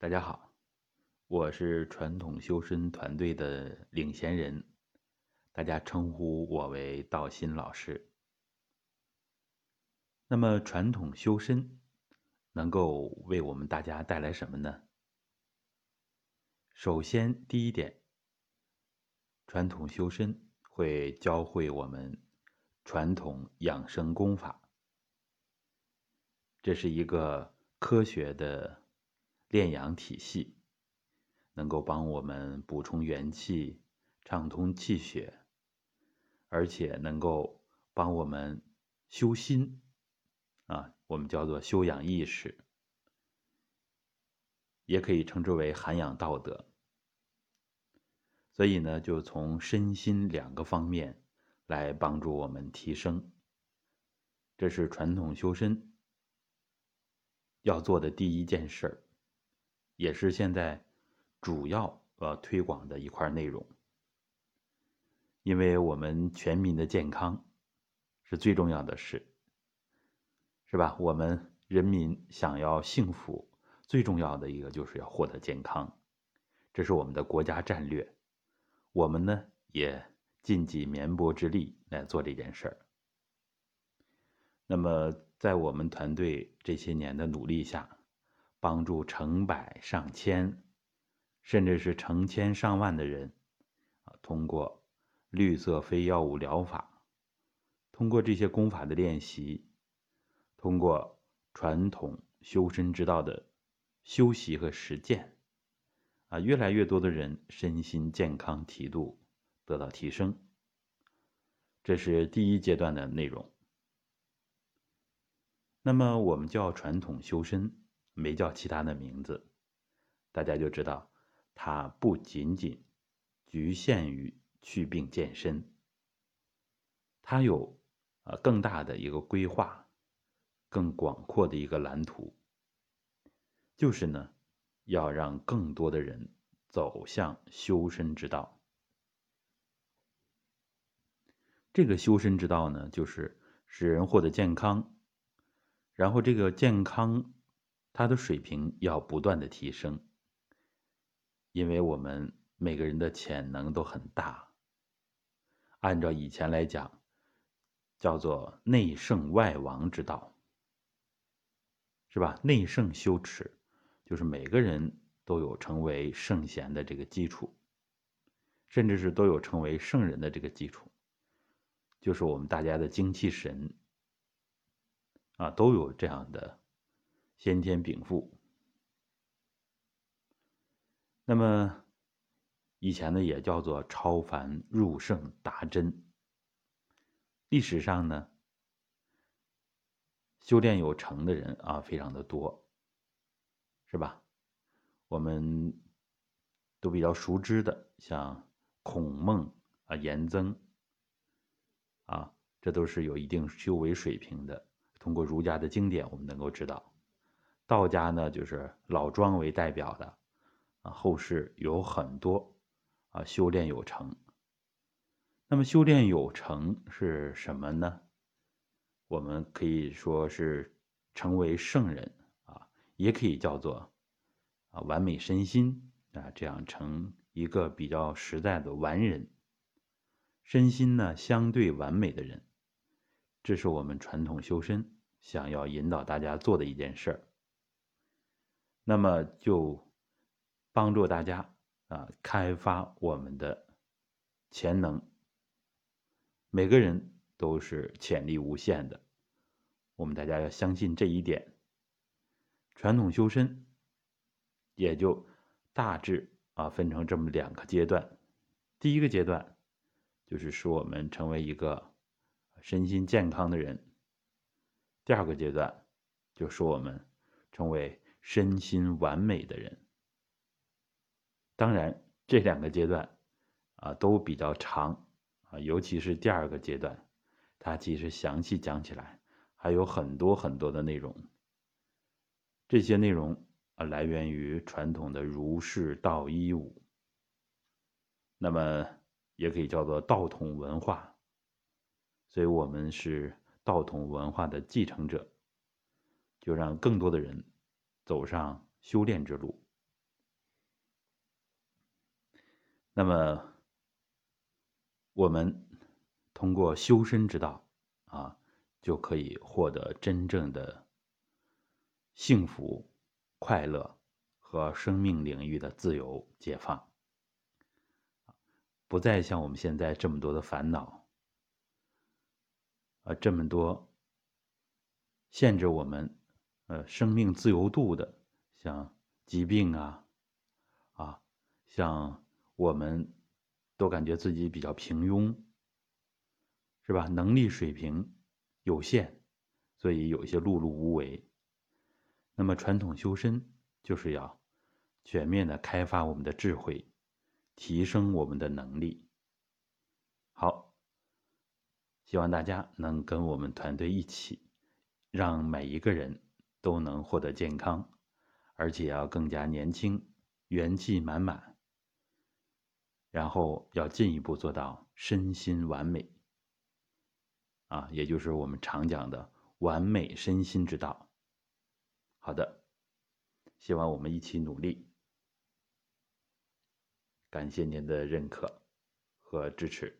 大家好，我是传统修身团队的领衔人，大家称呼我为道心老师。那么，传统修身能够为我们大家带来什么呢？首先，第一点，传统修身会教会我们传统养生功法，这是一个科学的。炼阳体系能够帮我们补充元气、畅通气血，而且能够帮我们修心，啊，我们叫做修养意识，也可以称之为涵养道德。所以呢，就从身心两个方面来帮助我们提升，这是传统修身要做的第一件事儿。也是现在主要呃推广的一块内容，因为我们全民的健康是最重要的事，是吧？我们人民想要幸福，最重要的一个就是要获得健康，这是我们的国家战略。我们呢也尽己绵薄之力来做这件事儿。那么，在我们团队这些年的努力下，帮助成百上千，甚至是成千上万的人，啊，通过绿色非药物疗法，通过这些功法的练习，通过传统修身之道的修习和实践，啊，越来越多的人身心健康体度得到提升。这是第一阶段的内容。那么，我们叫传统修身。没叫其他的名字，大家就知道，它不仅仅局限于祛病健身，它有呃更大的一个规划，更广阔的一个蓝图，就是呢，要让更多的人走向修身之道。这个修身之道呢，就是使人获得健康，然后这个健康。他的水平要不断的提升，因为我们每个人的潜能都很大。按照以前来讲，叫做内圣外王之道，是吧？内圣修持，就是每个人都有成为圣贤的这个基础，甚至是都有成为圣人的这个基础，就是我们大家的精气神啊，都有这样的。先天禀赋，那么以前呢也叫做超凡入圣达真。历史上呢，修炼有成的人啊非常的多，是吧？我们都比较熟知的，像孔孟啊、颜曾啊，这都是有一定修为水平的。通过儒家的经典，我们能够知道。道家呢，就是老庄为代表的，啊，后世有很多啊修炼有成。那么修炼有成是什么呢？我们可以说是成为圣人啊，也可以叫做啊完美身心啊，这样成一个比较实在的完人，身心呢相对完美的人，这是我们传统修身想要引导大家做的一件事儿。那么就帮助大家啊，开发我们的潜能。每个人都是潜力无限的，我们大家要相信这一点。传统修身也就大致啊分成这么两个阶段。第一个阶段就是使我们成为一个身心健康的人；第二个阶段就使我们成为。身心完美的人，当然这两个阶段啊都比较长啊，尤其是第二个阶段，它其实详细讲起来还有很多很多的内容。这些内容啊来源于传统的儒释道一五，那么也可以叫做道统文化，所以我们是道统文化的继承者，就让更多的人。走上修炼之路。那么我们通过修身之道啊就可以获得真正的幸福快乐和生命领域的自由解放。不再像我们现在这么多的烦恼啊这么多限制我们呃生命自由度的，像疾病啊，啊，像。我们都感觉自己比较平庸，是吧？能力水平有限，所以有一些碌碌无为。那么传统修身就是要全面的开发我们的智慧，提升我们的能力。好，希望大家能跟我们团队一起，让每一个人都能获得健康，而且要更加年轻，元气满满。然后要进一步做到身心完美，啊，也就是我们常讲的完美身心之道。好的，希望我们一起努力。感谢您的认可和支持。